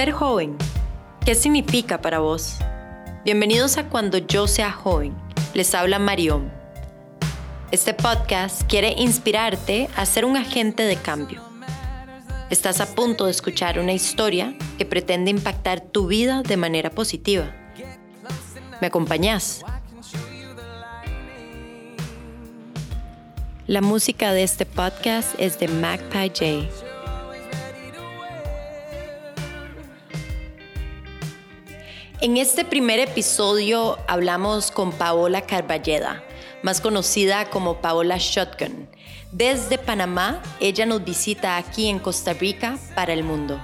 Ser joven, ¿qué significa para vos? Bienvenidos a Cuando yo sea joven. Les habla Marión. Este podcast quiere inspirarte a ser un agente de cambio. Estás a punto de escuchar una historia que pretende impactar tu vida de manera positiva. ¿Me acompañás? La música de este podcast es de Magpie J. En este primer episodio hablamos con Paola Carballeda, más conocida como Paola Shotgun. Desde Panamá, ella nos visita aquí en Costa Rica para el mundo.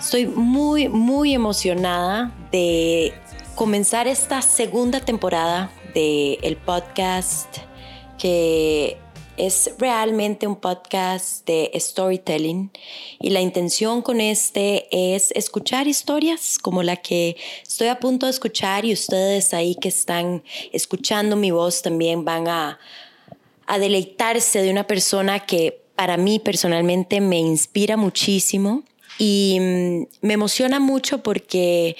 Estoy muy, muy emocionada de comenzar esta segunda temporada del el podcast que es realmente un podcast de storytelling. Y la intención con este es escuchar historias como la que estoy a punto de escuchar y ustedes ahí que están escuchando mi voz también van a, a deleitarse de una persona que para mí personalmente me inspira muchísimo. Y mm, me emociona mucho porque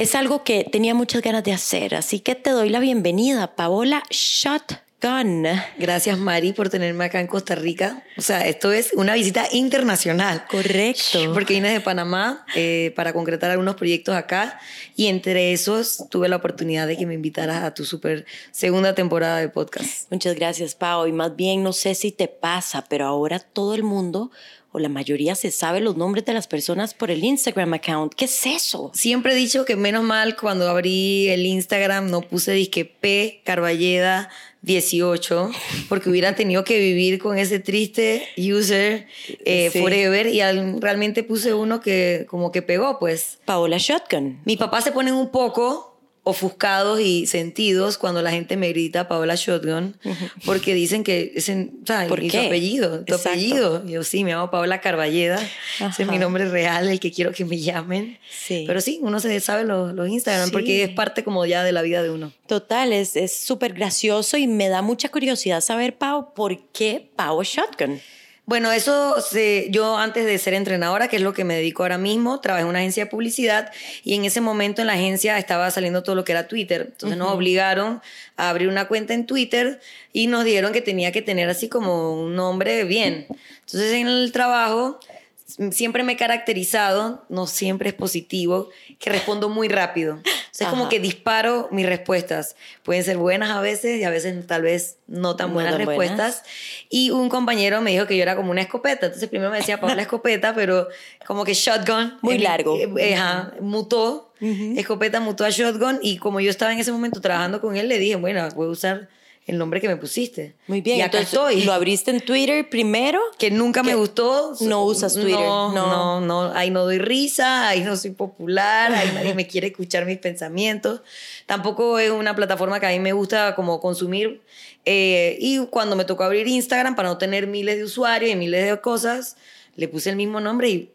es algo que tenía muchas ganas de hacer. Así que te doy la bienvenida, Paola Shotgun. Gracias, Mari, por tenerme acá en Costa Rica. O sea, esto es una visita internacional. Correcto. Porque vine de Panamá eh, para concretar algunos proyectos acá y entre esos tuve la oportunidad de que me invitaras a tu super segunda temporada de podcast. Muchas gracias, Pao. Y más bien, no sé si te pasa, pero ahora todo el mundo o la mayoría se sabe los nombres de las personas por el Instagram account. ¿Qué es eso? Siempre he dicho que menos mal cuando abrí el Instagram no puse disque P Carballeda 18 porque hubieran tenido que vivir con ese triste user eh, forever y realmente puse uno que como que pegó pues. Paola Shotgun. Mi papá se pone un poco ofuscados y sentidos cuando la gente me grita Paola Shotgun, porque dicen que es en, ¿Por qué? apellido, tu apellido. Yo sí, me llamo Paola Carballeda, ese es mi nombre real, el que quiero que me llamen. Sí. Pero sí, uno se sabe los, los Instagram porque es parte como ya de la vida de uno. Total, es súper gracioso y me da mucha curiosidad saber, Pau, ¿por qué Pau Shotgun? Bueno, eso yo antes de ser entrenadora, que es lo que me dedico ahora mismo, trabajé en una agencia de publicidad y en ese momento en la agencia estaba saliendo todo lo que era Twitter. Entonces nos obligaron a abrir una cuenta en Twitter y nos dieron que tenía que tener así como un nombre bien. Entonces en el trabajo siempre me he caracterizado, no siempre es positivo, que respondo muy rápido. es como que disparo mis respuestas. Pueden ser buenas a veces y a veces tal vez no tan buenas respuestas. Y un compañero me dijo que yo era como una escopeta. Entonces primero me decía la escopeta, pero como que shotgun. Muy largo. Eh, ajá, mutó. Escopeta mutó a shotgun. Y como yo estaba en ese momento trabajando con él, le dije, bueno, voy a usar el nombre que me pusiste. Muy bien. Y acá estoy. ¿Lo abriste en Twitter primero? Que nunca me gustó. No usas Twitter. No, no, no, Ahí no doy risa, ahí no soy popular, ahí nadie me quiere escuchar mis pensamientos. Tampoco es una plataforma que a mí me gusta como consumir. Eh, y cuando me tocó abrir Instagram para no tener miles de usuarios y miles de cosas, le puse el mismo nombre y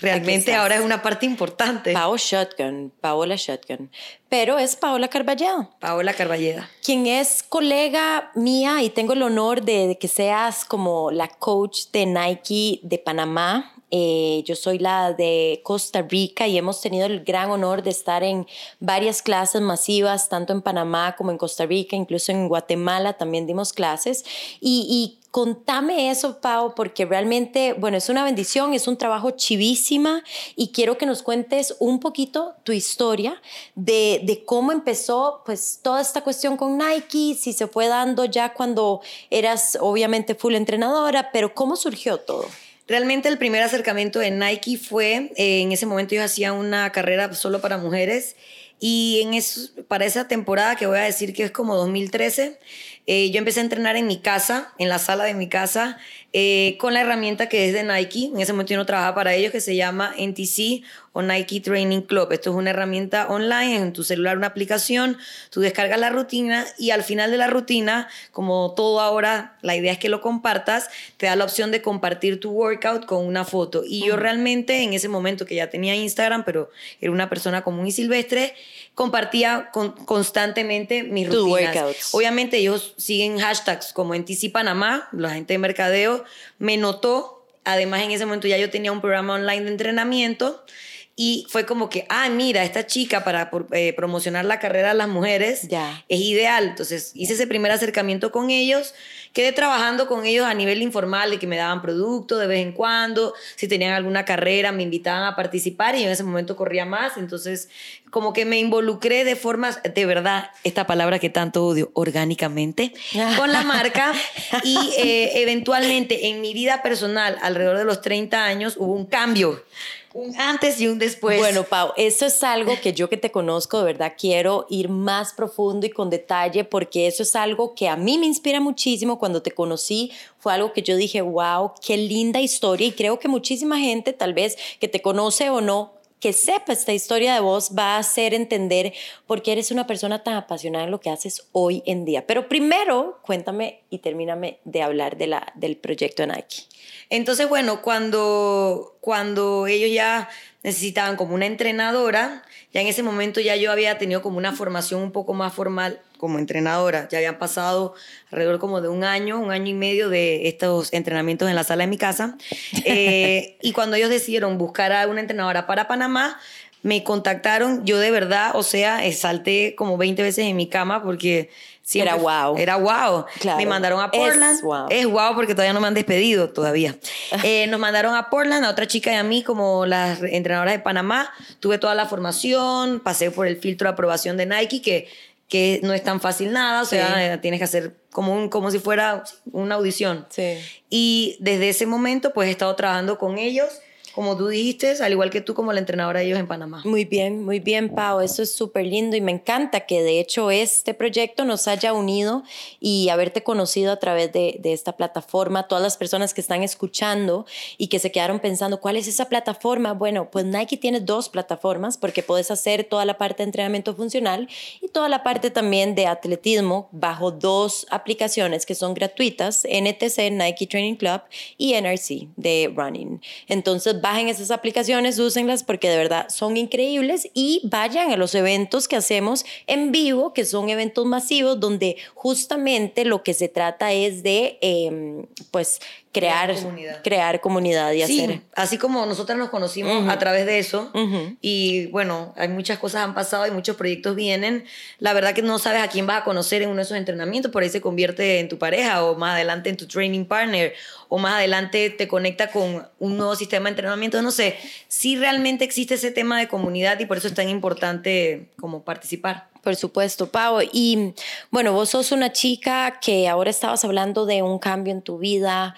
Realmente ahora es una parte importante. Paola Shotgun, Paola Shotgun. Pero es Paola Carballeda. Paola Carballeda. Quien es colega mía y tengo el honor de, que seas como la coach de Nike de Panamá. Eh, yo soy la de Costa Rica y hemos tenido el gran honor de estar en varias clases masivas, tanto en Panamá como en Costa Rica, incluso en Guatemala también dimos clases. Y, y Contame eso, Pau, porque realmente, bueno, es una bendición, es un trabajo chivísima y quiero que nos cuentes un poquito tu historia de, de, cómo empezó pues toda esta cuestión con Nike, si se fue dando ya cuando eras obviamente full entrenadora, pero cómo surgió todo. Realmente el primer acercamiento de Nike fue, eh, en ese momento yo hacía una carrera solo para mujeres y en eso, para esa temporada que voy a decir que es como 2013, eh, yo empecé a entrenar en mi casa, en la sala de mi casa, eh, con la herramienta que es de Nike. En ese momento yo no trabajaba para ellos, que se llama NTC o Nike Training Club. Esto es una herramienta online, en tu celular una aplicación, tú descargas la rutina y al final de la rutina, como todo ahora, la idea es que lo compartas, te da la opción de compartir tu workout con una foto. Y yo realmente en ese momento que ya tenía Instagram, pero era una persona común y silvestre, compartía constantemente mis rutinas. Obviamente ellos siguen hashtags como NTC Panamá, la gente de mercadeo me notó. Además, en ese momento ya yo tenía un programa online de entrenamiento y fue como que, ah, mira, esta chica para eh, promocionar la carrera de las mujeres ya. es ideal. Entonces hice ese primer acercamiento con ellos, quedé trabajando con ellos a nivel informal, de que me daban producto de vez en cuando, si tenían alguna carrera me invitaban a participar y en ese momento corría más. Entonces como que me involucré de formas, de verdad, esta palabra que tanto odio, orgánicamente, con la marca y eh, eventualmente en mi vida personal, alrededor de los 30 años, hubo un cambio un antes y un después. Bueno, Pau, eso es algo que yo que te conozco, de verdad quiero ir más profundo y con detalle porque eso es algo que a mí me inspira muchísimo. Cuando te conocí fue algo que yo dije, wow, qué linda historia y creo que muchísima gente tal vez que te conoce o no que sepa esta historia de vos va a hacer entender por qué eres una persona tan apasionada en lo que haces hoy en día. Pero primero, cuéntame y termíname de hablar de la, del proyecto Nike. Entonces, bueno, cuando, cuando ellos ya necesitaban como una entrenadora, ya en ese momento ya yo había tenido como una formación un poco más formal como entrenadora. Ya habían pasado alrededor como de un año, un año y medio de estos entrenamientos en la sala de mi casa. Eh, y cuando ellos decidieron buscar a una entrenadora para Panamá, me contactaron. Yo de verdad, o sea, salté como 20 veces en mi cama porque era wow. Era wow. Me mandaron a Portland. Es wow. es wow. porque todavía no me han despedido, todavía. Eh, nos mandaron a Portland, a otra chica y a mí como las entrenadoras de Panamá. Tuve toda la formación, pasé por el filtro de aprobación de Nike, que, que no es tan fácil nada, o sea, eh, tienes que hacer como, un, como si fuera una audición. Sí. Y desde ese momento, pues he estado trabajando con ellos como tú dijiste, al igual que tú como la entrenadora de ellos en Panamá. Muy bien, muy bien, Pau. Eso es súper lindo y me encanta que de hecho este proyecto nos haya unido y haberte conocido a través de, de esta plataforma. Todas las personas que están escuchando y que se quedaron pensando, ¿cuál es esa plataforma? Bueno, pues Nike tiene dos plataformas porque puedes hacer toda la parte de entrenamiento funcional y toda la parte también de atletismo bajo dos aplicaciones que son gratuitas, NTC, Nike Training Club y NRC de Running. Entonces, bajen esas aplicaciones, úsenlas porque de verdad son increíbles. Y vayan a los eventos que hacemos en vivo, que son eventos masivos donde justamente lo que se trata es de, em, pues, crear, comunidad. crear comunidad y sí, hacer. Así como nosotras nos conocimos a través de eso y bueno, hay muchas cosas han pasado y muchos proyectos vienen. La verdad que no sabes a quién vas a conocer en uno de esos entrenamientos, por ahí se convierte en tu pareja o más adelante en tu training partner o más adelante te conecta con un nuevo sistema de entrenamiento. No sé, si realmente existe ese tema de comunidad y por eso es tan importante como participar. Por supuesto, Pau. Y bueno, vos sos una chica que ahora estabas hablando de un cambio en tu vida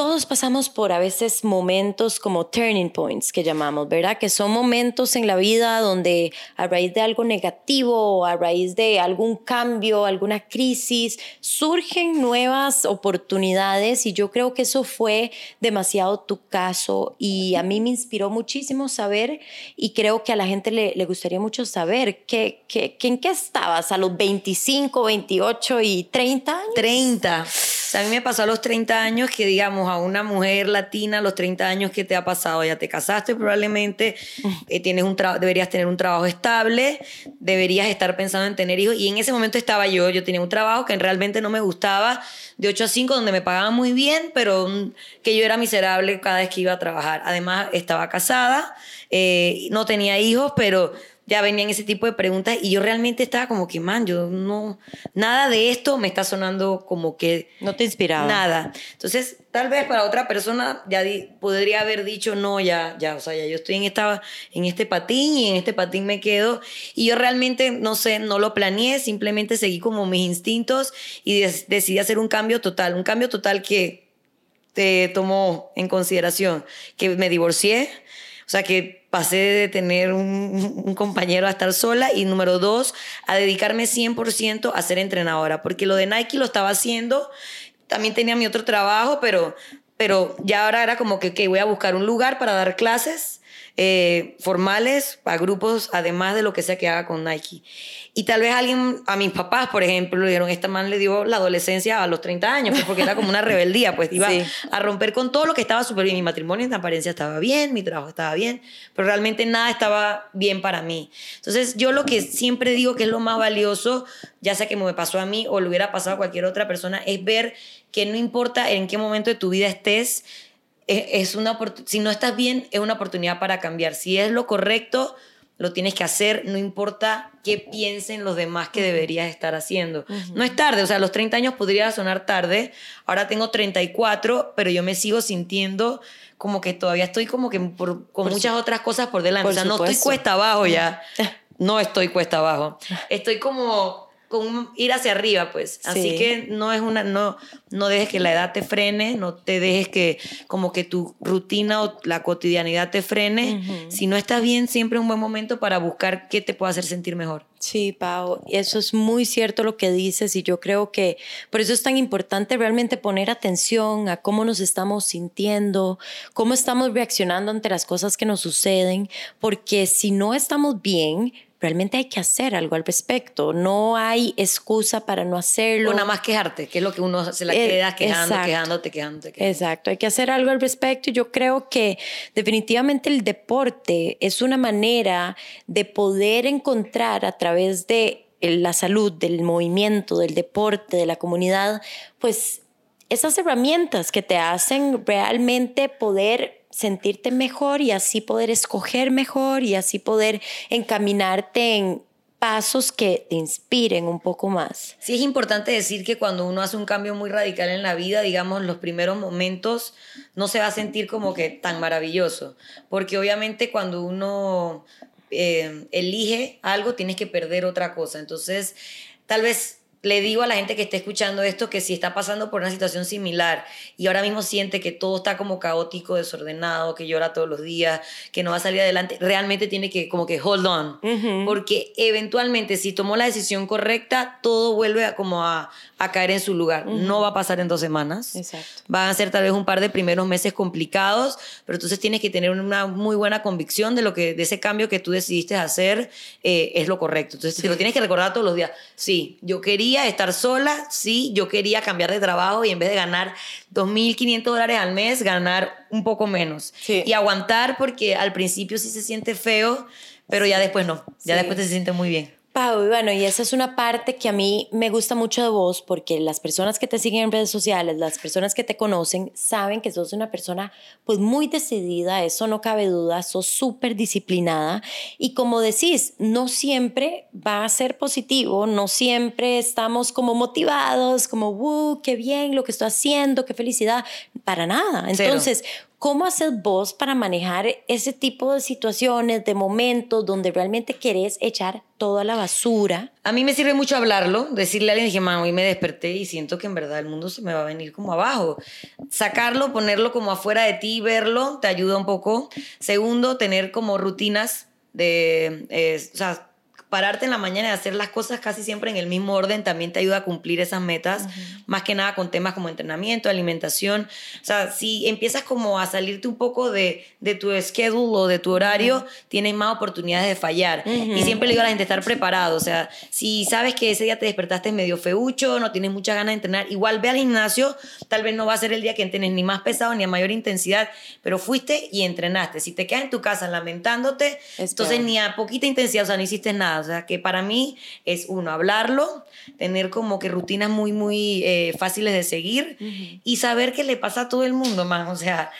todos pasamos por a veces momentos como turning points que llamamos, ¿verdad? Que son momentos en la vida donde a raíz de algo negativo a raíz de algún cambio, alguna crisis, surgen nuevas oportunidades y yo creo que eso fue demasiado tu caso y a mí me inspiró muchísimo saber y creo que a la gente le, le gustaría mucho saber que, que, en qué estabas a los 25, 28 y 30 años. 30. A mí me pasó a los 30 años que digamos a una mujer latina a los 30 años que te ha pasado, ya te casaste probablemente, eh, tienes un deberías tener un trabajo estable, deberías estar pensando en tener hijos y en ese momento estaba yo, yo tenía un trabajo que realmente no me gustaba, de 8 a 5 donde me pagaban muy bien, pero mm, que yo era miserable cada vez que iba a trabajar. Además estaba casada, eh, no tenía hijos, pero ya venían ese tipo de preguntas y yo realmente estaba como que, man, yo no, nada de esto me está sonando como que... No te inspiraba. Nada. Entonces, tal vez para otra persona ya podría haber dicho, no, ya, ya, o sea, ya yo estoy en, esta, en este patín y en este patín me quedo. Y yo realmente, no sé, no lo planeé, simplemente seguí como mis instintos y decidí hacer un cambio total, un cambio total que te tomó en consideración, que me divorcié, o sea, que pasé de tener un, compañero a estar sola y número dos, a dedicarme 100% a ser entrenadora, porque lo de Nike lo estaba haciendo, también tenía mi otro trabajo, pero, pero ya ahora era como que voy a buscar un lugar para dar clases eh, formales para grupos, además de lo que sea que haga con Nike. Y tal vez alguien, a mis papás, por ejemplo, le dijeron, esta man le dio la adolescencia a los 30 años, pues porque era como una rebeldía, pues iba a romper con todo lo que estaba súper bien. Mi matrimonio en apariencia estaba bien, mi trabajo estaba bien, pero realmente nada estaba bien para mí. Entonces yo lo que siempre digo que es lo más valioso, ya sea que me pasó a mí o le hubiera pasado a cualquier otra persona, es ver que no importa en qué momento de tu vida estés, es, una si no estás bien, es una oportunidad para cambiar. Si es lo correcto, lo tienes que hacer, no importa qué piensen los demás que deberías estar haciendo. No es tarde, o sea, los 30 años podría sonar tarde, ahora tengo 34, pero yo me sigo sintiendo como que todavía estoy como que con muchas otras cosas por delante. o sea, no estoy cuesta abajo ya, no estoy cuesta abajo, estoy como con ir hacia arriba, pues. Así que no es una, no, no dejes que la edad te frene, no te dejes que como que tu rutina o la cotidianidad te frene. Si no estás bien, siempre es un buen momento para buscar qué te puede hacer sentir mejor. Sí, Pau, eso es muy cierto lo que dices y yo creo que por eso es tan importante realmente poner atención a cómo nos estamos sintiendo, cómo estamos reaccionando ante las cosas que nos suceden, porque si no estamos bien, realmente hay que hacer algo al respecto. No hay excusa para no hacerlo. O nada más quejarte, que es lo que uno se la eh, queda quejando, quejándote, quejándote, quejándote. Exacto, hay que hacer algo al respecto. Yo creo que definitivamente el deporte es una manera de poder encontrar a través de la salud, del movimiento, del deporte, de la comunidad, pues esas herramientas que te hacen realmente poder sentirte mejor y así poder escoger mejor y así poder encaminarte en pasos que te inspiren un poco más. Sí, es importante decir que cuando uno hace un cambio muy radical en la vida, digamos, los primeros momentos no se va a sentir como que tan maravilloso, porque obviamente cuando uno eh, elige algo, tienes que perder otra cosa. Entonces, tal vez le digo a la gente que esté escuchando esto que si está pasando por una situación similar y ahora mismo siente que todo está como caótico, desordenado, que llora todos los días, que no va a salir adelante, realmente tiene que como que hold on, porque eventualmente si tomó la decisión correcta, todo vuelve a como a, a caer en su lugar. No va a pasar en dos semanas. Exacto. Van a ser tal vez un par de primeros meses complicados, pero entonces tienes que tener una muy buena convicción de lo que de ese cambio que tú decidiste hacer eh, es lo correcto. Entonces te lo tienes que recordar todos los días. Sí, yo quería estar sola, sí, yo quería cambiar de trabajo y en vez de ganar 2.500 dólares al mes, ganar un poco menos. Y aguantar porque al principio sí se siente feo, pero ya después no, ya después te se siente muy bien. Pau, bueno, y esa es una parte que a mí me gusta mucho de vos porque las personas que te siguen en redes sociales, las personas que te conocen, saben que sos una persona pues muy decidida, eso no cabe duda, sos súper disciplinada y como decís, no siempre va a ser positivo, no siempre estamos como motivados, como, ¡uh, qué bien lo que estoy haciendo, qué felicidad! Para nada. Entonces, ¿Cómo haces vos para manejar ese tipo de situaciones, de momentos donde realmente querés echar toda la basura? A mí me sirve mucho hablarlo, decirle a alguien, dije, mamá, hoy me desperté y siento que en verdad el mundo se me va a venir como abajo. Sacarlo, ponerlo como afuera de ti, verlo, te ayuda un poco. Segundo, tener como rutinas de, eh, o sea, pararte en la mañana y hacer las cosas casi siempre en el mismo orden también te ayuda a cumplir esas metas, más que nada con temas como entrenamiento, alimentación. O sea, si empiezas como a salirte un poco de, de tu schedule o de tu horario, tienes más oportunidades de fallar. Y siempre le digo a la gente estar preparado. O sea, si sabes que ese día te despertaste medio feucho, no tienes muchas ganas de entrenar, igual ve al gimnasio, tal vez no va a ser el día que entrenes ni más pesado ni a mayor intensidad, pero fuiste y entrenaste. Si te quedas en tu casa lamentándote, entonces ni a poquita intensidad, o sea, no hiciste nada. O sea, que para mí es uno, hablarlo, tener como que rutinas muy, muy eh, fáciles de seguir y saber qué le pasa a todo el mundo, más. O sea,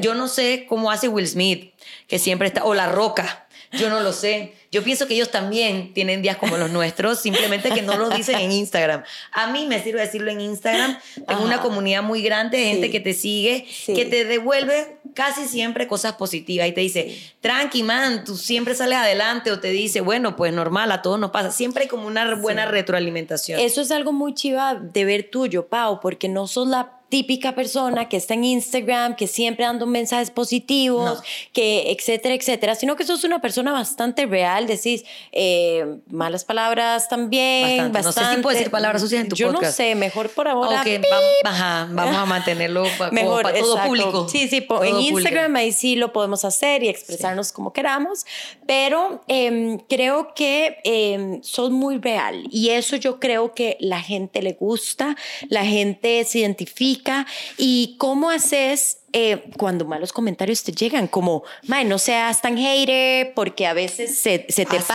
yo no sé cómo hace Will Smith, que siempre está, o La Roca, yo no lo sé. Yo pienso que ellos también tienen días como los nuestros, simplemente que no lo dicen en Instagram. A mí me sirve decirlo en Instagram. Tengo una comunidad muy grande de gente que te sigue, que te devuelve casi siempre cosas positivas y te dice, tranqui, man, tú siempre sales adelante o te dice, bueno, pues normal, a todos nos pasa. Siempre hay como una buena retroalimentación. Eso es algo muy chiva de ver tuyo, Pau, porque no sos la típica persona que está en Instagram, que siempre dando mensajes positivos, que etcétera, etcétera, sino que sos una persona bastante real, decís eh, malas palabras también, bastante. No sé si puedes decir palabras sucias en tu Yo podcast. no sé, mejor por ahora. Ok, va- vamos a mantenerlo pa- como Mejor, para todo exacto. público. Sí, sí, Todo en público. Instagram ahí sí lo podemos hacer y expresarnos como queramos, pero em, creo que em, sos muy real y eso yo creo que la gente le gusta, la gente se identifica y cómo haces eh, cuando malos comentarios te llegan, como, "Mae, no seas tan hater, porque a veces se, se te Pasa,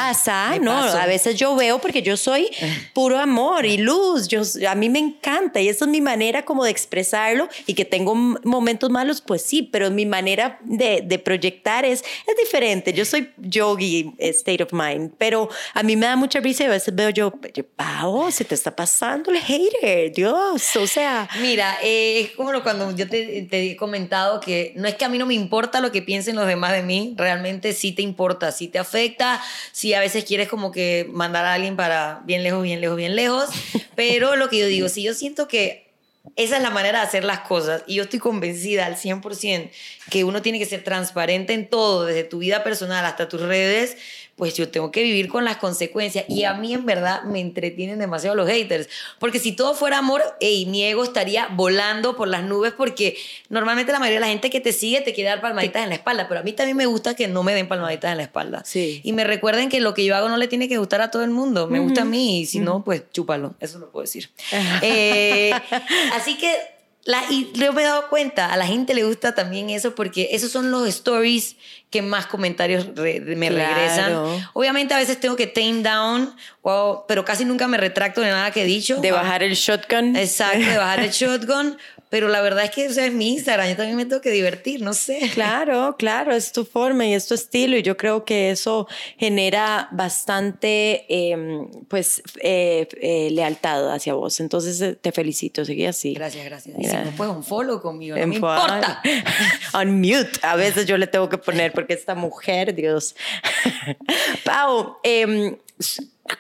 pasa, ¿no? paso. A veces yo veo porque yo soy puro amor y luz, yo, a mí me encanta y esa es mi manera como de expresarlo y que tengo momentos malos, pues sí, pero mi manera de, de proyectar es, es diferente. Yo soy yogi, eh, state of mind, pero a mí me da mucha risa y a veces veo yo, Pau, se te está pasando el hater, Dios, o sea... Mira, eh, es como lo- cuando yo te, te he comentado que no es que a mí no me importa lo que piensen los demás de mí, realmente sí te importa, sí te afecta, sí a veces quieres como que mandar a alguien para bien lejos, bien lejos, bien lejos, pero lo que yo digo, si yo siento que esa es la manera de hacer las cosas y yo estoy convencida al 100% que uno tiene que ser transparente en todo, desde tu vida personal hasta tus redes, pues yo tengo que vivir con las consecuencias. Y a mí en verdad me entretienen demasiado los haters, porque si todo fuera amor, ey, mi ego estaría volando por las nubes porque normalmente la mayoría de la gente que te sigue te quiere dar palmaditas en la espalda, pero a mí también me gusta que no me den palmaditas en la espalda. Sí. Y me recuerden que lo que yo hago no le tiene que gustar a todo el mundo, me gusta a mí y si no, pues chúpalo, eso lo puedo decir. Eh, así que la, y yo me he dado cuenta, a la gente le gusta también eso porque esos son los stories que más comentarios re- me Claro. regresan. Obviamente a veces tengo que tame down, o- pero casi nunca me retracto de nada que he dicho. De bajar el shotgun. Exacto, de bajar el shotgun. Pero la verdad es que o sea, es mi Instagram, yo también me tengo que divertir, no sé. Claro, claro, es tu forma y es tu estilo y yo creo que eso genera bastante, eh, pues, eh, eh, lealtad hacia vos. Entonces eh, te felicito, seguí así. Gracias, gracias. Y si no puedes un follow conmigo, no En me importa. On mute. A veces yo le tengo que poner porque esta mujer, Dios. Pau, em,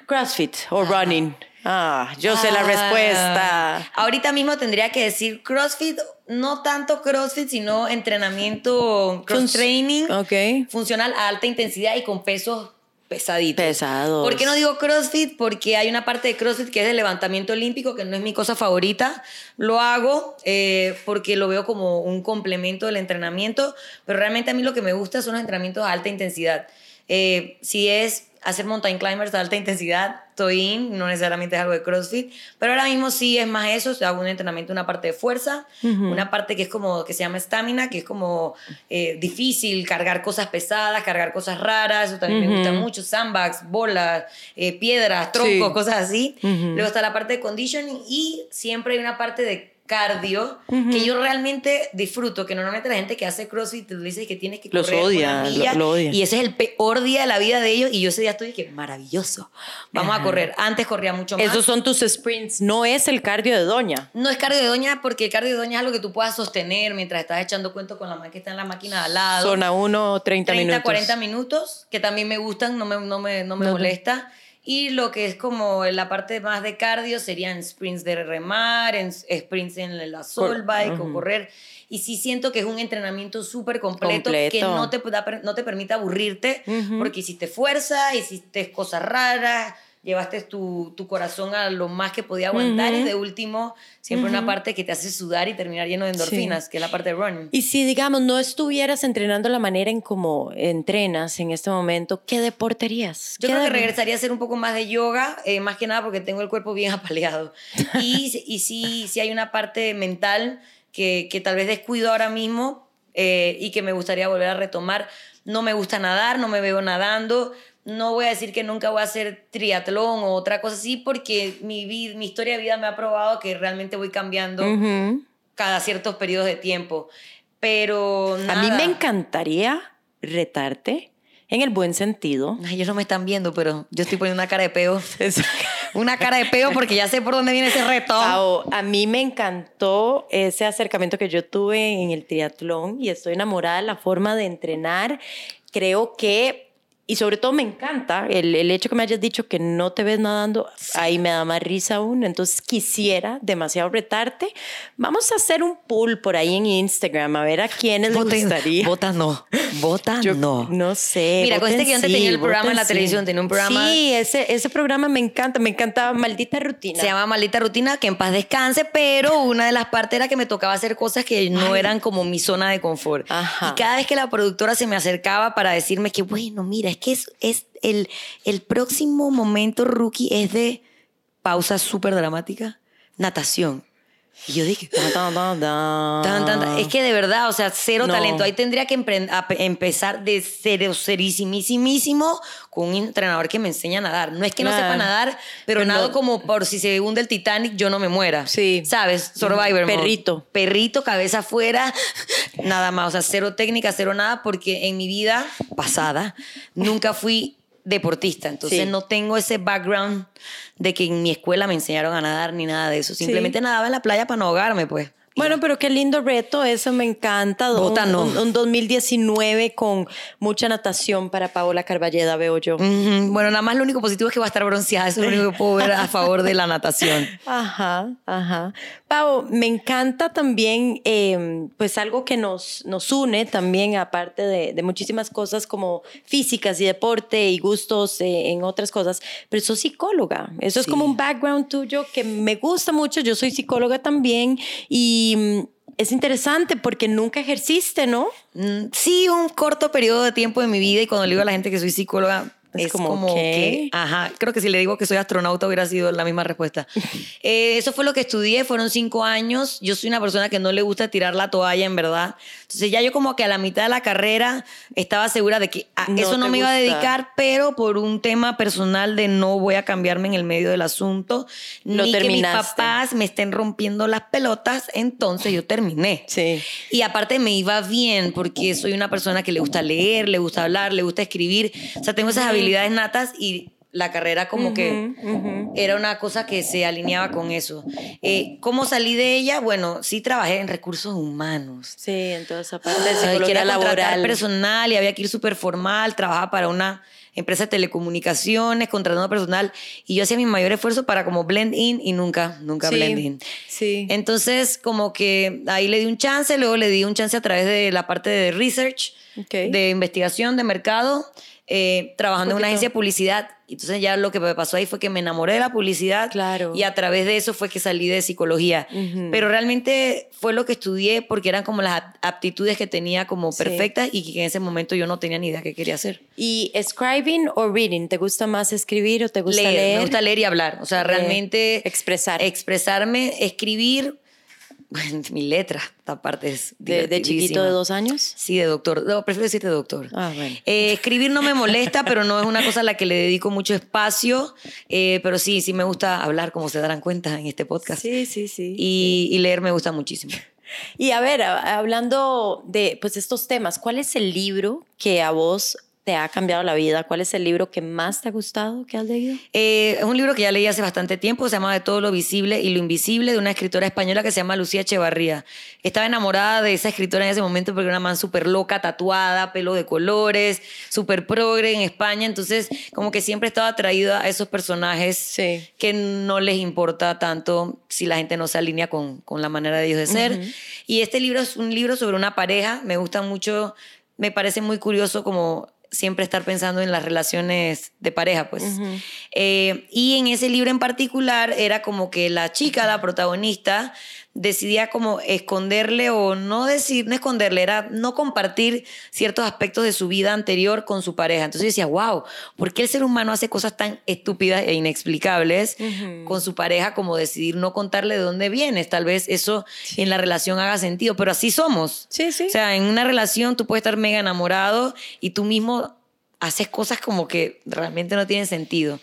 CrossFit o running. Ah, yo sé la Ah, respuesta. Ahorita mismo tendría que decir CrossFit, no tanto CrossFit, sino entrenamiento cross training, Ok. funcional a alta intensidad y con pesos pesaditos. Pesados. ¿Por qué no digo CrossFit? Porque hay una parte de CrossFit que es el levantamiento olímpico, que no es mi cosa favorita. Lo hago eh, porque lo veo como un complemento del entrenamiento, pero realmente a mí lo que me gusta son los entrenamientos a alta intensidad. Eh, si es hacer mountain climbers de alta intensidad, estoy in, no necesariamente es algo de CrossFit, pero ahora mismo sí es más eso, o sea, hago un entrenamiento, una parte de fuerza, una parte que es como, que se llama estamina, que es como eh, difícil, cargar cosas pesadas, cargar cosas raras, eso también me gusta mucho, sandbags, bolas, eh, piedras, troncos, Sí. cosas así. Ujú. Luego está la parte de conditioning y siempre hay una parte de cardio que yo realmente disfruto, que normalmente la gente que hace CrossFit te dice que tienes que Los correr odia, una lo- milla, lo odia. y ese es el peor día de la vida de ellos y yo ese día estoy que maravilloso. Vamos a correr. Antes corría mucho más. Esos son tus sprints, no es el cardio de doña. No es cardio de doña porque el cardio de doña es algo que tú puedas sostener mientras estás echando cuentos con la máquina que está en la máquina de al lado. Zona 1, 30, 30, minutos. 40 minutos, que también me gustan, no me, no me, no me No molesta. Y lo que es como la parte más de cardio serían sprints de remar, en, sprints en la soul bike o Ujú. correr. Y sí siento que es un entrenamiento súper completo, Completo. que no te, da- no te permite aburrirte porque hiciste fuerza, hiciste cosas raras, llevaste tu, tu corazón a lo más que podía aguantar y Ujú. de último siempre una parte que te hace sudar y terminar lleno de endorfinas, que es la parte de running. Y si, digamos, no estuvieras entrenando la manera en como entrenas en este momento, ¿qué deporte harías? Yo ¿Qué creo que regresaría a hacer un poco más de yoga, eh, más que nada porque tengo el cuerpo bien apaleado. Y, y sí, sí hay una parte mental que, que tal vez descuido ahora mismo eh, y que me gustaría volver a retomar. No me gusta nadar, no me veo nadando. No voy a decir que nunca voy a hacer triatlón o otra cosa así porque mi, vid- mi historia de vida me ha probado que realmente voy cambiando cada ciertos periodos de tiempo. Pero A mí me nada. encantaría retarte en el buen sentido. Ay, ellos no me están viendo, pero yo estoy poniendo una cara de peo. Una cara de peo porque ya sé por dónde viene ese reto. A mí me encantó ese acercamiento que yo tuve en el triatlón y estoy enamorada de la forma de entrenar. Creo que y sobre todo me encanta el, el, hecho que me hayas dicho que no te ves nadando, ahí me da más risa aún. Entonces quisiera demasiado retarte. Vamos a hacer un pool por ahí en Instagram, a ver a quiénes les gustaría. Vota no, vota no. No sé. Mira, con este que antes tenía el programa en la televisión, tenía un programa. Sí, ese, ese programa me encanta, me encantaba Maldita Rutina. Se llama Maldita Rutina, que en paz descanse, pero una de las partes era que me tocaba hacer cosas que no eran como mi zona de confort. Ajá. Y cada vez que la productora se me acercaba para decirme que, bueno, mira, es que es, es el, el próximo momento rookie es de pausa súper dramática, natación. Y yo dije, Tan, tan, tan, es que de verdad, o sea, cero No. talento. Ahí tendría que empezar de cero, serísimísimo con un entrenador que me enseña a nadar. No es que no sepa nadar, pero, Pero nado no- como por si se hunde el Titanic, yo no me muera. Sí. ¿Sabes? Survivor. mode. Perrito. Perrito, cabeza afuera, nada más. O sea, cero técnica, cero nada, porque en mi vida pasada nunca fui deportista. Entonces Sí. no tengo ese background de que en mi escuela me enseñaron a nadar ni nada de eso. Simplemente nadaba en la playa para no ahogarme, pues. Bueno, pero qué lindo reto, eso me encanta. Vota un, no. un- un 2019 con mucha natación para Paola Carballeda, veo yo. Bueno, nada más lo único positivo es que va a estar bronceada. Eso es lo único que puedo ver a favor de la natación. Ajá, ajá. Pau, me encanta también, eh, pues algo que nos, nos une también, aparte de, de muchísimas cosas como físicas y deporte y gustos eh, en otras cosas, pero sos psicóloga. Eso es como un background tuyo que me gusta mucho. Yo soy psicóloga también y mm, es interesante porque nunca ejerciste, ¿no? Mm, Sí, un corto periodo de tiempo de mi vida y cuando le digo a la gente que soy psicóloga, Es es, como, que, ajá, creo que si le digo que soy astronauta hubiera sido la misma respuesta. Eh, eso fue lo que estudié, fueron cinco años. Yo soy una persona que no le gusta tirar la toalla, en verdad. Entonces ya yo como que a la mitad de la carrera estaba segura de que a No eso no me iba a gusta. dedicar, pero por un tema personal de no voy a cambiarme en el medio del asunto, Lo ni que mis terminaste. papás me estén rompiendo las pelotas, entonces yo terminé. Sí. Y aparte me iba bien porque soy una persona que le gusta leer, le gusta hablar, le gusta escribir. O sea, tengo esas habilidades natas y la carrera como que era una cosa que se alineaba con eso. Eh, ¿Cómo salí de ella? Bueno, sí trabajé en recursos humanos. Sí, entonces aparte de Ay, que psicología era laboral. personal y había que ir súper formal, trabajaba para una empresa de telecomunicaciones, contratando personal y yo hacía mi mayor esfuerzo para como blend in y nunca, nunca Sí, blend in. Sí. Entonces, como que ahí le di un chance, luego le di un chance a través de la parte de research, de investigación de mercado, eh, trabajando en una agencia de publicidad. Entonces ya lo que me pasó ahí fue que me enamoré de la publicidad Claro. y a través de eso fue que salí de psicología. Ujú. Pero realmente fue lo que estudié porque eran como las ap- aptitudes que tenía como Sí. perfectas y que en ese momento yo no tenía ni idea qué quería hacer. ¿Y scribing o reading? ¿Te gusta más escribir o te gusta Leer, leer? Me gusta leer y hablar. O sea, Leer, realmente... expresar. Expresarme, escribir... Mi letra, esta parte es ¿De, de chiquito de dos años? Sí, de doctor. No, prefiero decirte doctor. Ah, bueno. Eh, escribir no me molesta, pero no es una cosa a la que le dedico mucho espacio. Eh, pero sí, sí me gusta hablar, como se darán cuenta en este podcast. Sí, sí, sí. Y, y leer me gusta muchísimo. Y a ver, hablando de pues estos temas, ¿cuál es el libro que a vos te ha cambiado la vida? ¿Cuál es el libro que más te ha gustado que has leído? Eh, es un libro que ya leí hace bastante tiempo, se llama De todo lo visible y lo invisible, de una escritora española que se llama Lucía Echevarría. Estaba enamorada de esa escritora en ese momento porque era una man súper loca, tatuada, pelo de colores, súper progre en España. Entonces, como que siempre estaba atraída a esos personajes Sí. que no les importa tanto si la gente no se alinea con, con la manera de ellos de ser. Y este libro es un libro sobre una pareja, me gusta mucho, me parece muy curioso como siempre estar pensando en las relaciones de pareja, pues. Eh, y en ese libro en particular era como que la chica, la protagonista, decidía como esconderle o no decir, no esconderle, era no compartir ciertos aspectos de su vida anterior con su pareja. Entonces yo decía, wow, ¿por qué el ser humano hace cosas tan estúpidas e inexplicables con su pareja como decidir no contarle de dónde vienes? Tal vez eso en la relación haga sentido, pero así somos. Sí, sí. O sea, en una relación tú puedes estar mega enamorado y tú mismo haces cosas como que realmente no tienen sentido.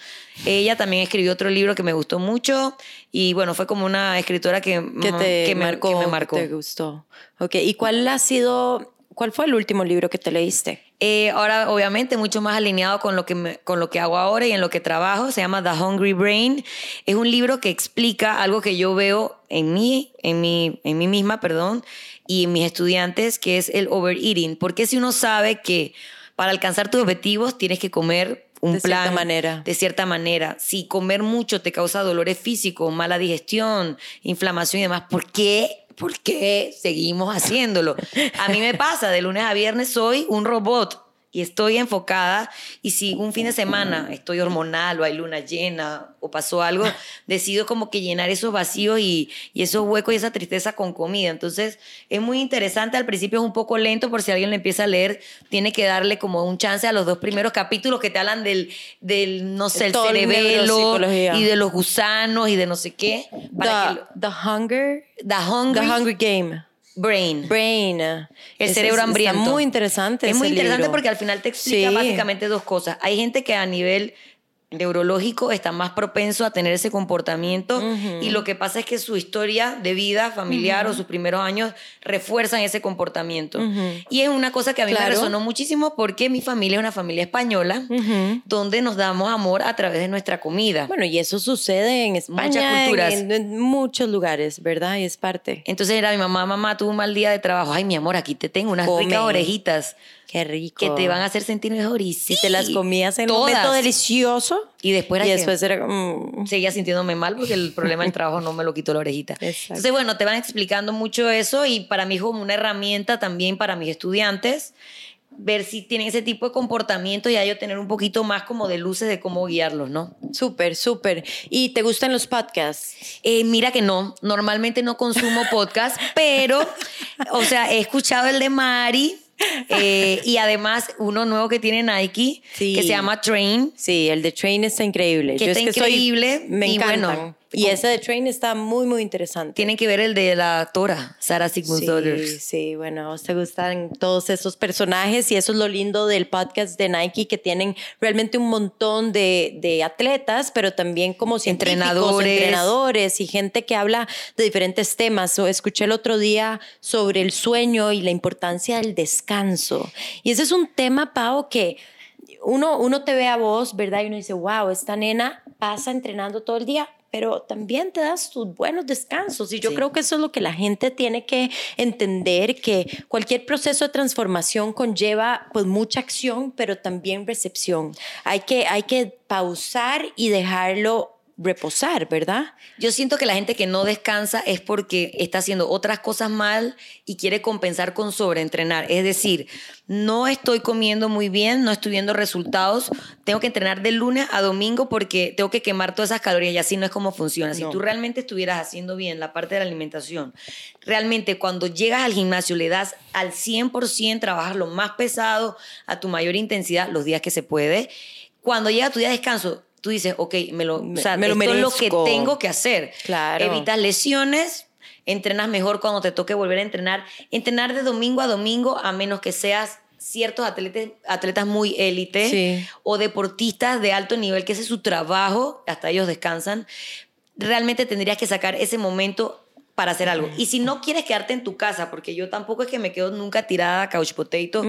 Ella también escribió otro libro que me gustó mucho y bueno, fue como una escritora que, que te que me, marcó, que me que marcó. te gustó. Ok, ¿y cuál ha sido, cuál fue el último libro que te leíste? Eh, ahora, obviamente, mucho más alineado con lo, que me- con lo que hago ahora y en lo que trabajo. Se llama The Hungry Brain. Es un libro que explica algo que yo veo en mí, en mí, en mí misma, perdón, y en mis estudiantes, que es el overeating. Porque si uno sabe que para alcanzar tus objetivos tienes que comer un De plan cierta manera. de cierta manera. Si comer mucho te causa dolores físicos, mala digestión, inflamación y demás, ¿por qué? ¿Por qué seguimos haciéndolo? A mí me pasa, de lunes a viernes soy un robot y estoy enfocada y si un fin de semana estoy hormonal o hay luna llena o pasó algo, decido como que llenar esos vacíos y, y esos huecos y esa tristeza con comida. Entonces es muy interesante, al principio es un poco lento por si alguien le empieza a leer, tiene que darle como un chance a los dos primeros capítulos que te hablan del, del no sé, el Todo cerebelo y de los gusanos y de no sé qué. Para que The, the Hunger. the Hungry The Hunger Game. Brain. Brain. El Es- cerebro es- hambriento. Está muy interesante. Es muy interesante libro. porque al final te explica Sí. básicamente dos cosas. Hay gente que a nivel neurológico está más propenso a tener ese comportamiento y lo que pasa es que su historia de vida familiar o sus primeros años refuerzan ese comportamiento. Y es una cosa que a mí me Claro. resonó muchísimo porque mi familia es una familia española donde nos damos amor a través de nuestra comida. Bueno, y eso sucede en España, Muchas culturas. En, en muchos lugares, ¿verdad? Y es parte. Entonces era mi mamá, mamá, tuvo un mal día de trabajo. Ay, mi amor, aquí te tengo unas Come. ricas orejitas Qué rico. que te van a hacer sentir mejor. Y sí, Y te las comías en un todas. momento delicioso. Y después Y después era mm, seguía sintiéndome mal porque el problema del trabajo no me lo quitó la orejita. Exacto. Entonces, bueno, te van explicando mucho eso y para mí es como una herramienta también para mis estudiantes ver si tienen ese tipo de comportamiento y ya yo tener un poquito más como de luces de cómo guiarlos, ¿no? Súper, súper. ¿Y te gustan los podcasts? Eh, mira que no, normalmente no consumo podcast, pero, o sea, he escuchado el de Mari eh, y además uno nuevo que tiene Nike Sí. que se llama Train. Sí, el de Train está increíble. Que Yo está es que soy- increíble me bueno, y ese de Train está muy, muy interesante. Tienen que ver el de la Tora, Sarah Sigmund Sí, Daughters. sí, bueno, a vos te gustan todos esos personajes y eso es lo lindo del podcast de Nike, que tienen realmente un montón de, de atletas, pero también como Entrenadores. entrenadores y gente que habla de diferentes temas. O escuché el otro día sobre el sueño y la importancia del descanso. Y ese es un tema, Pau, que uno, uno te ve a vos, ¿verdad? Y uno dice, wow, esta nena pasa entrenando todo el día, pero también te das tus buenos descansos. Y yo Sí. creo que eso es lo que la gente tiene que entender, que cualquier proceso de transformación conlleva pues mucha acción, pero también recepción. Hay que, hay que pausar y dejarlo reposar, ¿verdad? Yo siento que la gente que no descansa es porque está haciendo otras cosas mal y quiere compensar con sobreentrenar. Es decir, no estoy comiendo muy bien, no estoy viendo resultados, tengo que entrenar de lunes a domingo porque tengo que quemar todas esas calorías y así no es como funciona. Si No. tú realmente estuvieras haciendo bien la parte de la alimentación, realmente cuando llegas al gimnasio le das al 100%, trabajas lo más pesado, a tu mayor intensidad, los días que se puede. Cuando llega tu día de descanso, tú dices, ok, me lo, Me- o sea, me lo es lo que tengo que hacer. Claro. Evitas lesiones, entrenas mejor cuando te toque volver a entrenar. Entrenar de domingo a domingo, a menos que seas ciertos atletas, atletas muy élite Sí. o deportistas de alto nivel, que ese es su trabajo, hasta ellos descansan, realmente tendrías que sacar ese momento para hacer algo. Y si no quieres quedarte en tu casa, porque yo tampoco es que me quedo nunca tirada couch potato,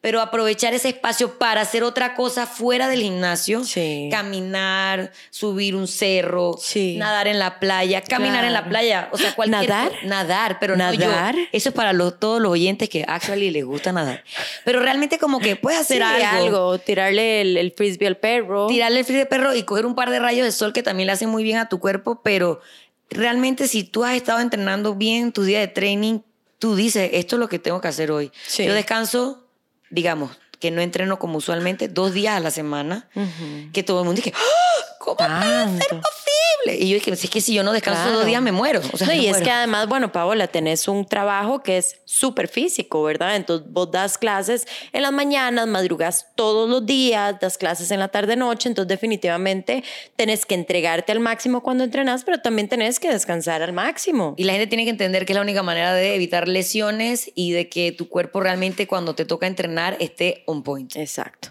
pero aprovechar ese espacio para hacer otra cosa fuera del gimnasio, Sí. caminar, subir un cerro, Sí. nadar en la playa, caminar en la playa, o sea, cualquier ¿Nadar? nadar, pero no ¿Nadar? yo. Eso es para los- todos los oyentes que actually les gusta nadar. Pero realmente como que puedes hacer Sí, algo. tirarle el, el frisbee al perro. Tirarle el frío de perro y coger un par de rayos de sol que también le hacen muy bien a tu cuerpo, pero realmente si tú has estado entrenando bien tus días de training, tú dices, esto es lo que tengo que hacer hoy. Sí. Yo descanso, digamos, que no entreno como usualmente, dos días a la semana, que todo el mundo dice, ¡Ah! ¿cómo puede ser Tanto. Y yo dije, es que si yo no descanso Claro. dos días me muero. O sea, No, me y es muero. que además, bueno, Paola, tenés un trabajo que es súper físico, ¿verdad? Entonces vos das clases en las mañanas, madrugas todos los días, das clases en la tarde-noche, entonces definitivamente tenés que entregarte al máximo cuando entrenas, pero también tenés que descansar al máximo. Y la gente tiene que entender que es la única manera de evitar lesiones y de que tu cuerpo realmente cuando te toca entrenar esté on point. Exacto.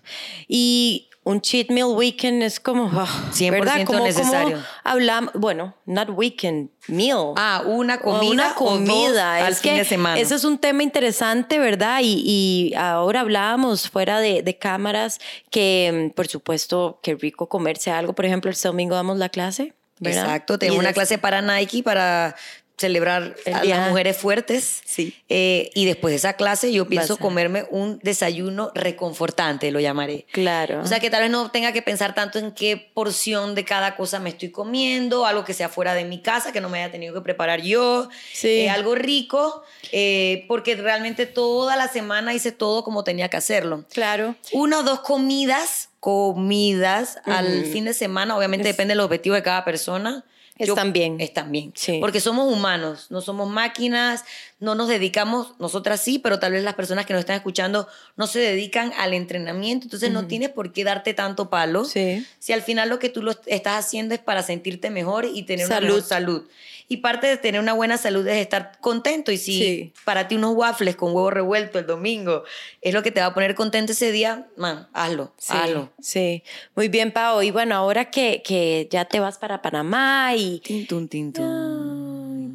Y un cheat meal weekend es como, ah, 100% ¿verdad? Como, necesario. como hablamos, bueno, not weekend, meal. Ah, una O comida una o dos comida. al es fin que de semana. Ese es un tema interesante, ¿verdad? Y, y ahora hablábamos fuera de, de cámaras que, mm, por supuesto, qué rico comerse algo. Por ejemplo, el domingo damos la clase. ¿verdad? Exacto, tengo una clase para Nike, para celebrar El a día- las mujeres fuertes. Sí. Eh, y después de esa clase yo pienso comerme un desayuno reconfortante, lo llamaré. Claro. O sea, que tal vez no tenga que pensar tanto en qué porción de cada cosa me estoy comiendo, algo que sea fuera de mi casa, que no me haya tenido que preparar yo, Sí. eh, algo rico, eh, porque realmente toda la semana hice todo como tenía que hacerlo. claro. Una o dos comidas, comidas al fin de semana, obviamente Es- depende del objetivo de cada persona. Están bien. Están bien. Sí. Porque somos humanos, no somos máquinas, no nos dedicamos, nosotras sí, pero tal vez las personas que nos están escuchando no se dedican al entrenamiento, entonces no tienes por qué darte tanto palo. Sí. Si al final lo que tú lo estás haciendo es para sentirte mejor y tener una Salud. mejor salud. Y parte de tener una buena salud es estar contento. Y si Sí. para ti unos waffles con huevo revuelto el domingo es lo que te va a poner contento ese día, man, hazlo, Sí, hazlo. sí. Muy bien, Pau. Y bueno, ahora que, que ya te vas para Panamá y Tin, tun, tin, tun. Ay,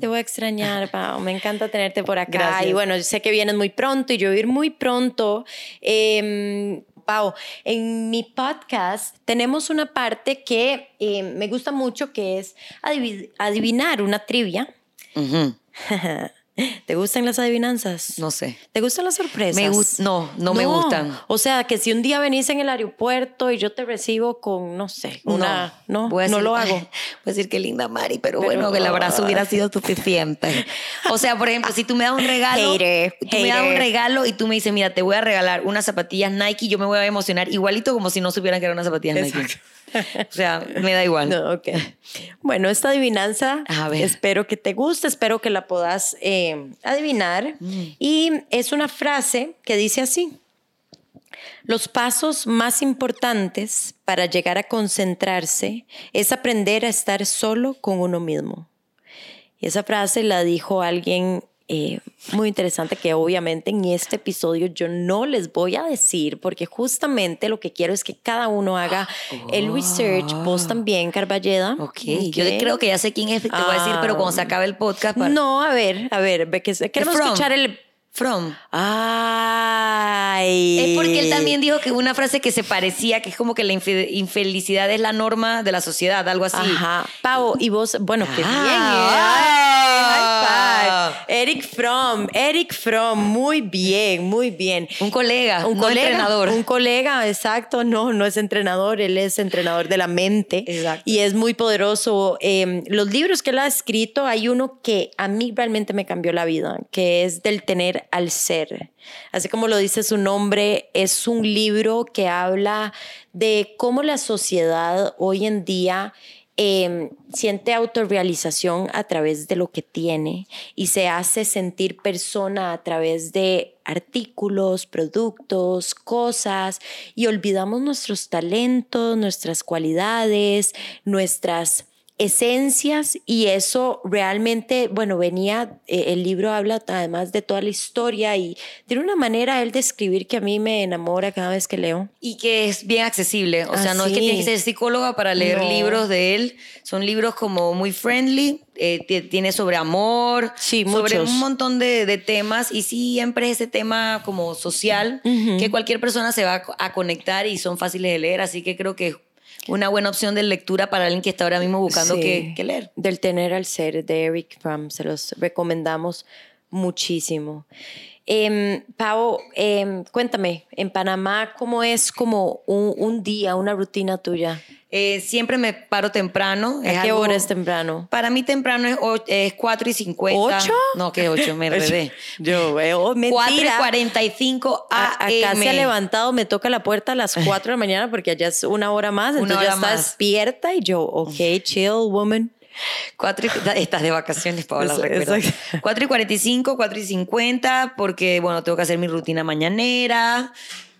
te voy a extrañar, Pau. Me encanta tenerte por acá. Gracias. Y bueno, yo sé que vienes muy pronto y yo voy a ir muy pronto. Em, Pau, en mi podcast tenemos una parte que eh, me gusta mucho que es adivi- adivinar una trivia. ¿Te gustan las adivinanzas? No sé. ¿Te gustan las sorpresas? Me no, no me gustan. O sea, que si un día venís en el aeropuerto y yo te recibo con, no sé, una... No, Voy a no decir- lo hago. Voy a decir que linda Mari, pero, Pero- bueno, que el abrazo hubiera sido suficiente. O sea, por ejemplo, si tú me das un regalo, Hater, tú me das un regalo y tú me dices, mira, te voy a regalar unas zapatillas Nike, yo me voy a emocionar igualito como si no supieran que eran unas zapatillas Nike. O sea, me da igual. No, ok. Bueno, esta adivinanza, A ver. espero que te guste, espero que la puedas eh, adivinar. Mm. Y es una frase que dice así. Los pasos más importantes para llegar a concentrarse es aprender a estar solo con uno mismo. Y esa frase la dijo alguien eh, muy interesante que obviamente en este episodio yo no les voy a decir porque justamente lo que quiero es que cada uno haga el research, vos también, Carballeda. Ok, yo creo que ya sé quién es, te voy a decir, pero cuando se acabe el podcast. para- No, a ver, a ver, ve que queremos escuchar el... From. Ay. Es porque él también dijo que una frase que se parecía, que es como que la infe- infelicidad es la norma de la sociedad, algo así. Ajá. Pau, y vos, bueno, qué Ah. bien. ¿eh? Ay, high five. Eric Fromm, Eric Fromm, muy bien, muy bien. Un colega, Un no colega, entrenador. Un colega, exacto. No, no es entrenador, él es entrenador de la mente. Exacto. Y es muy poderoso. Eh, los libros que él ha escrito, hay uno que a mí realmente me cambió la vida, que es del tener al ser. Así como lo dice su nombre, es un libro que habla de cómo la sociedad hoy en día eh, siente autorrealización a través de lo que tiene y se hace sentir persona a través de artículos, productos, cosas y olvidamos nuestros talentos, nuestras cualidades, nuestras esencias y eso realmente, bueno, venía, eh, el libro habla además de toda la historia y tiene una manera él de escribir que a mí me enamora cada vez que leo. Y que es bien accesible. O Ah, sea, no es que tienes que ser psicóloga para leer No. libros de él. Son libros como muy friendly. eh, ti- tiene sobre amor, Sí, sobre un montón de, de temas. Y siempre ese tema como social que cualquier persona se va a, a conectar y son fáciles de leer. Así que creo que una buena opción de lectura para alguien que está ahora mismo buscando Sí. qué, qué leer. Del tener al ser de Eric Fromm, se los recomendamos muchísimo. Em, Pau, em, cuéntame, en Panamá, ¿cómo es como un, un día, una rutina tuya? Eh, siempre me paro temprano. ¿A es qué algo- hora es temprano? Para mí temprano es, es 4 y 50. ¿Ocho? No, que 8, me enredé. Yo veo, 4 y mentira. 45 A-. Acá se ha levantado, me toca la puerta a las 4 de la mañana porque allá es una hora más, Una entonces ya hora está más. despierta y yo, ok, chill, woman. 4 y, estás de vacaciones, Paola, recuerda. exacto. 4 y 45, 4 y 50, porque, bueno, tengo que hacer mi rutina mañanera,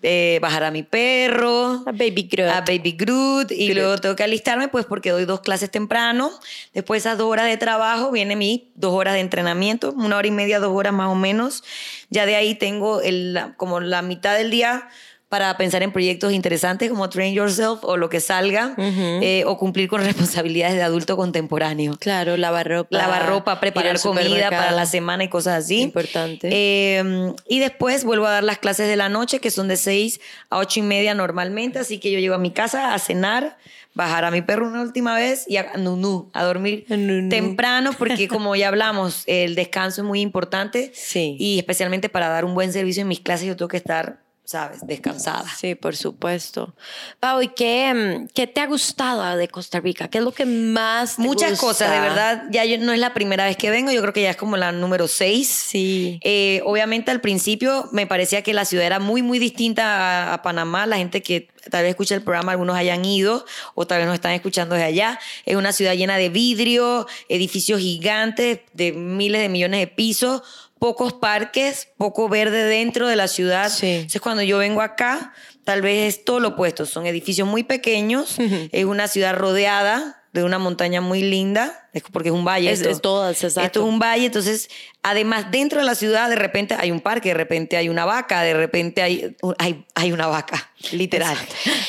eh, bajar a mi perro, A baby girl. a Baby Groot, y Groot. luego tengo que alistarme, pues, porque doy dos clases temprano. Después esas dos horas de trabajo, viene mi dos horas de entrenamiento, una hora y media, dos horas más o menos. Ya de ahí tengo el, como la mitad del día para pensar en proyectos interesantes como Train Yourself o lo que salga, eh, o cumplir con responsabilidades de adulto contemporáneo. Claro, lavar ropa. Lavar ropa, preparar comida para la semana y cosas así. Importante. Eh, y después vuelvo a dar las clases de la noche, que son de 6 a 8 y media normalmente, así que yo llego a mi casa a cenar, bajar a mi perro una última vez y a Nunu, a dormir temprano, porque como ya hablamos, el descanso es muy importante. Sí. Y especialmente para dar un buen servicio en mis clases, yo tengo que estar ¿sabes? Descansada. Sí, por supuesto. Pau, ¿y qué, mm, qué, te ha gustado de Costa Rica? ¿Qué es lo que más te Muchas cosas, de verdad. Ya yo, no es la primera vez que vengo, yo creo que ya es como la número seis. Sí. Eh, obviamente al principio me parecía que la ciudad era muy, muy distinta a, a, Panamá. La gente que tal vez escucha el programa, algunos hayan ido o tal vez nos están escuchando desde allá. Es una ciudad llena de vidrio, edificios gigantes de miles de millones de pisos pocos parques, poco verde dentro de la ciudad. Sí. Entonces, cuando yo vengo acá, tal vez es todo lo opuesto. Son edificios muy pequeños, es una ciudad rodeada de una montaña muy linda, porque es un valle. Es, esto. es todo, exacto. Esto es un valle, entonces, además, dentro de la ciudad, de repente hay un parque, de repente hay una vaca, de repente hay, hay, hay una vaca, literal.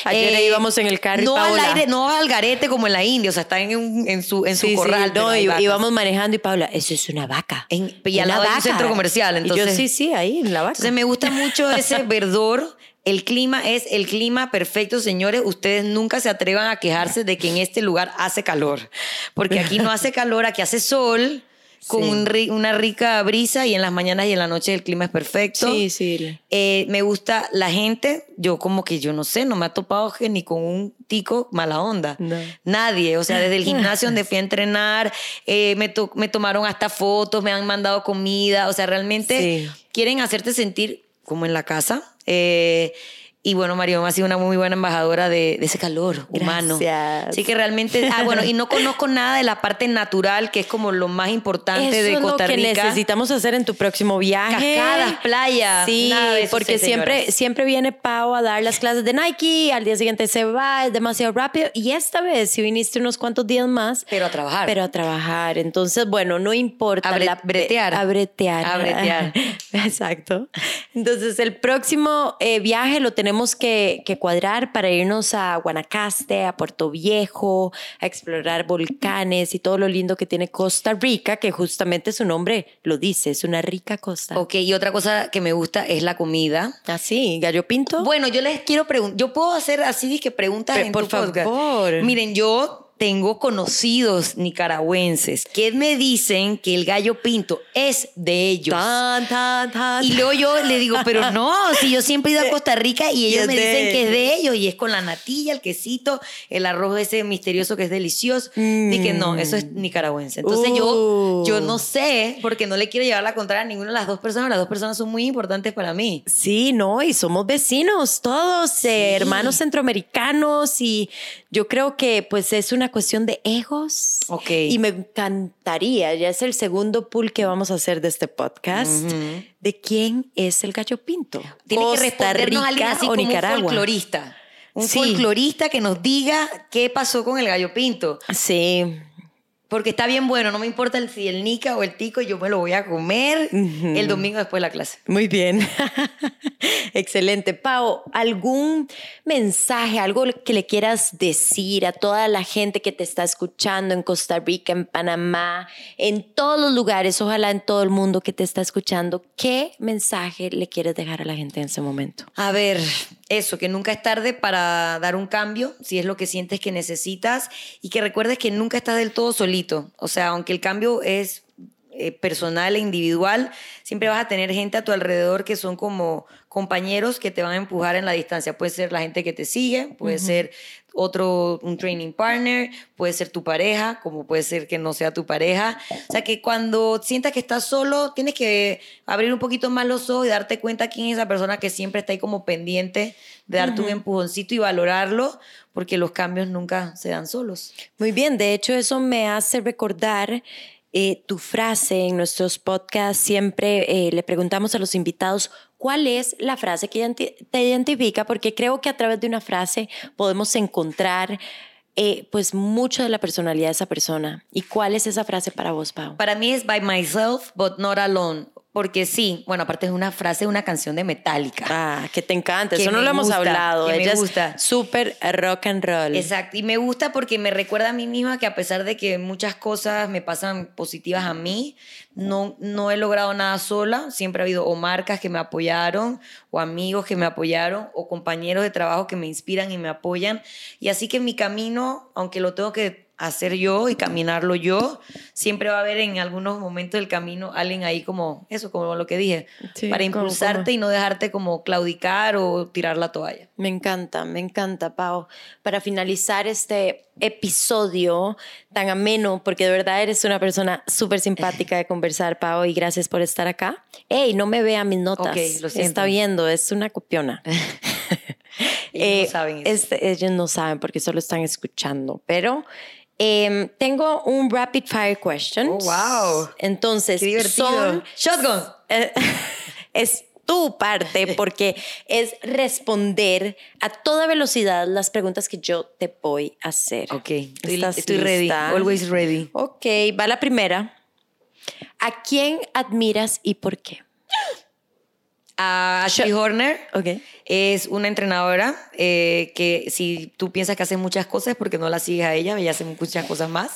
Ayer Eh, íbamos en el carro y no al aire, no al garete como en la India, o sea, está en, en su, en su Sí, sí, corral. no, y- íbamos manejando y Paula, eso es una vaca. En- y al lado hay un vaca. centro comercial, Y yo, entonces- sí, sí, ahí en la vaca. Entonces me gusta mucho ese verdor. El clima es el clima perfecto, señores. Ustedes nunca se atrevan a quejarse de que en este lugar hace calor. Porque aquí no hace calor, aquí hace sol, con Sí. un ri- una rica brisa y en las mañanas y en la noche el clima es perfecto. Sí, sí. Eh, me gusta la gente. Yo como que yo no sé, no me ha topado que ni con un tico mala onda. No. Nadie. O sea, desde el gimnasio donde fui a entrenar, eh, me, to- me tomaron hasta fotos, me han mandado comida. O sea, realmente Sí. quieren hacerte sentir como en la casa. Eh, y bueno, Mario ha sido una muy buena embajadora de, de ese calor humano. Gracias. Así que realmente, ah, bueno, y no conozco nada de la parte natural, que es como lo más importante Eso de es Costa lo que Rica. necesitamos hacer en tu próximo viaje. Cascadas, playa, Sí, nada de eso porque siempre, siempre viene Pau a dar las clases de Nike, al día siguiente se va, es demasiado rápido. Y esta vez, si viniste unos cuantos días más, Pero a trabajar. pero a trabajar. Entonces, bueno, no importa. A bre- bretear. A bretear. A bretear. Exacto. Entonces, el próximo eh, viaje lo tenemos que, que cuadrar para irnos a Guanacaste, a Puerto Viejo, a explorar volcanes y todo lo lindo que tiene Costa Rica, que justamente su nombre lo dice, es una rica costa. Ok, y otra cosa que me gusta es la comida. Así, gallo pinto. Bueno, yo les quiero preguntar, yo puedo hacer así que preguntas en por tu podcast? favor. Miren, yo tengo conocidos nicaragüenses que me dicen que el gallo pinto es de ellos. Tan, tan, tan. Y luego yo le digo, pero no, si yo siempre he ido a Costa Rica y ellos me de dicen que es de ellos y es con la natilla, el quesito, el arroz ese misterioso que es delicioso. Dije, no, eso es nicaragüense. Entonces yo, Uh. yo no sé, porque no le quiero llevar la contraria a ninguna de las dos personas. Las dos personas son muy importantes para mí. Sí, no, y somos vecinos, todos eh, hermanos centroamericanos y yo creo que pues es una cuestión de egos. Ok. Y me encantaría, ya es el segundo pool que vamos a hacer de este podcast, de quién es el gallo pinto. Tiene Costa que respondernos alguien Rica así o como un folclorista. Un Sí. folclorista que nos diga qué pasó con el gallo pinto. Sí, Porque está bien bueno, no me importa el, si el nica o el tico, yo me lo voy a comer el domingo después de la clase. Muy bien. Excelente. Pau, ¿algún mensaje, algo que le quieras decir a toda la gente que te está escuchando en Costa Rica, en Panamá, en todos los lugares, ojalá en todo el mundo que te está escuchando? ¿Qué mensaje le quieres dejar a la gente en ese momento? A ver, eso, que nunca es tarde para dar un cambio, si es lo que sientes que necesitas, y que recuerdes que nunca estás del todo solito. O sea, aunque el cambio es eh, personal e individual, siempre vas a tener gente a tu alrededor que son como compañeros que te van a empujar en la distancia. Puede ser la gente que te sigue, puede ser otro, un training partner, puede ser tu pareja, como puede ser que no sea tu pareja. O sea, que cuando sientas que estás solo, tienes que abrir un poquito más los ojos y darte cuenta quién es esa persona que siempre está ahí como pendiente de darte un empujoncito y valorarlo, porque los cambios nunca se dan solos. Muy bien, de hecho eso me hace recordar eh, tu frase en nuestros podcasts. Siempre eh, le preguntamos a los invitados cuál es la frase que te identifica, porque creo que a través de una frase podemos encontrar eh, pues mucho de la personalidad de esa persona. ¿Y cuál es esa frase para vos, Pau? Para mí es by myself, but not alone. Porque sí, bueno, aparte es una frase de una canción de Metallica. Ah, que te encanta, Que eso no me lo hemos hablado. que me Ella gusta. es súper rock and roll. Exacto, y me gusta porque me recuerda a mí misma que a pesar de que muchas cosas me pasan positivas a mí, no, no he logrado nada sola. Siempre ha habido o marcas que me apoyaron, o amigos que me apoyaron, o compañeros de trabajo que me inspiran y me apoyan. Y así que mi camino, aunque lo tengo que hacer yo y caminarlo yo, siempre va a haber en algunos momentos del camino alguien ahí como eso, como lo que dije, Sí, para como- impulsarte como- y no dejarte como claudicar o tirar la toalla. Me encanta, me encanta, Pau. Para finalizar este episodio tan ameno, porque de verdad eres una persona súper simpática de conversar, Pau, y gracias por estar acá. Ey, no me vea mis notas. Ok, lo siento. Está viendo, es una copiona. Ellos no saben eso. este, ellos no saben porque solo están escuchando, pero em, tengo un rapid fire question. Oh, wow. Entonces, Qué divertido. son Shotgun. eh, es tu parte porque es responder a toda velocidad las preguntas que yo te voy a hacer. Ok, estoy, ¿Estás estoy ready. lista? Always ready. Ok, va la primera. ¿A quién admiras y por qué? A Ashley Horner Ok. es una entrenadora eh, que si tú piensas que hace muchas cosas es porque no la sigues a ella, ella hace muchas cosas más.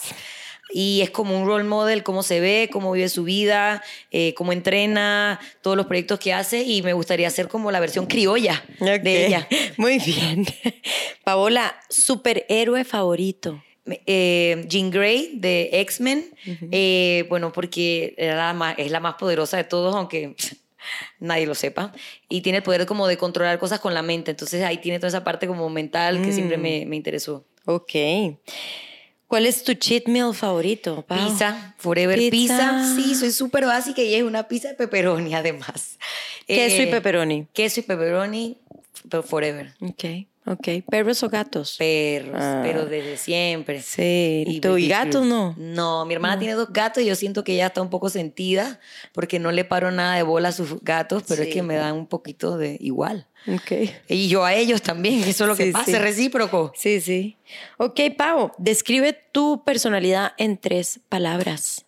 Y es como un role model, cómo se ve, cómo vive su vida, eh, cómo entrena, todos los proyectos que hace y me gustaría hacer como la versión criolla Ok, de ella. Muy bien. Paola, superhéroe favorito. Eh, Jean Grey de X-Men, eh, bueno, porque era la más- es la más poderosa de todos, aunque nadie lo sepa, y tiene el poder como de controlar cosas con la mente, entonces ahí tiene toda esa parte como mental que siempre me, me interesó. Ok. ¿Cuál es tu cheat meal favorito, Pau? Pizza, Forever Pizza. Pizza. Sí, soy súper básica y es una pizza de pepperoni además. Queso y Eh, pepperoni. Queso y pepperoni, pero forever. Ok, ok. ¿Perros o gatos? Perros, Ah. pero desde siempre. Sí. ¿Y, tú, ¿y gatos food. no? No, mi hermana tiene dos gatos y yo siento que ella está un poco sentida porque no le paro nada de bola a sus gatos, pero Sí. es que me dan un poquito de igual. Ok. Y yo a ellos también, eso es lo que Sí, pasa, sí. recíproco. Sí, sí. Ok, Pau, describe tu personalidad en tres palabras.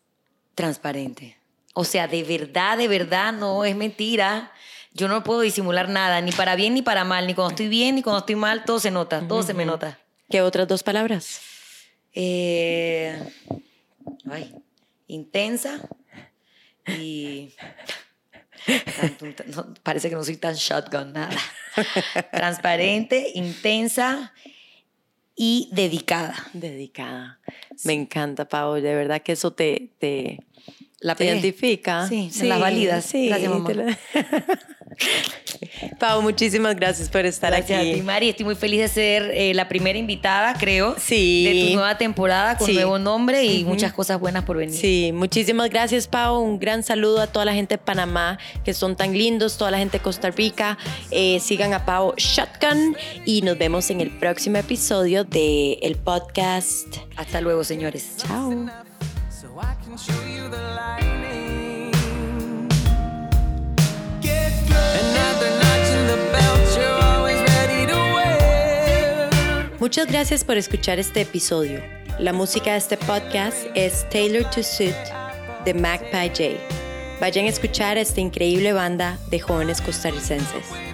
Transparente. O sea, de verdad, de verdad, no es mentira. Yo no puedo disimular nada, ni para bien ni para mal, ni cuando estoy bien ni cuando estoy mal, todo se nota, todo se me nota. ¿Qué otras dos palabras? Eh, ay, intensa y... no, parece que no soy tan shotgun, nada. Transparente, intensa y dedicada. Dedicada. Me encanta, Pau. De verdad que eso te, te, La identifica. Sí, me la validas. Sí, Gracias, mamá. te la- Pau, muchísimas gracias por estar Gracias aquí. a ti, Mari. Estoy muy feliz de ser eh, la primera invitada, creo, Sí. de tu nueva temporada con Sí. nuevo nombre y muchas cosas buenas por venir. Sí, muchísimas gracias, Pau. Un gran saludo a toda la gente de Panamá que son tan lindos, toda la gente de Costa Rica. Eh, sigan a Pau Shotgun y nos vemos en el próximo episodio del el podcast. Hasta luego, señores. Chao. Muchas gracias por escuchar este episodio. La música de este podcast es Taylor to Suit de Magpie J. Vayan a escuchar esta increíble banda de jóvenes costarricenses.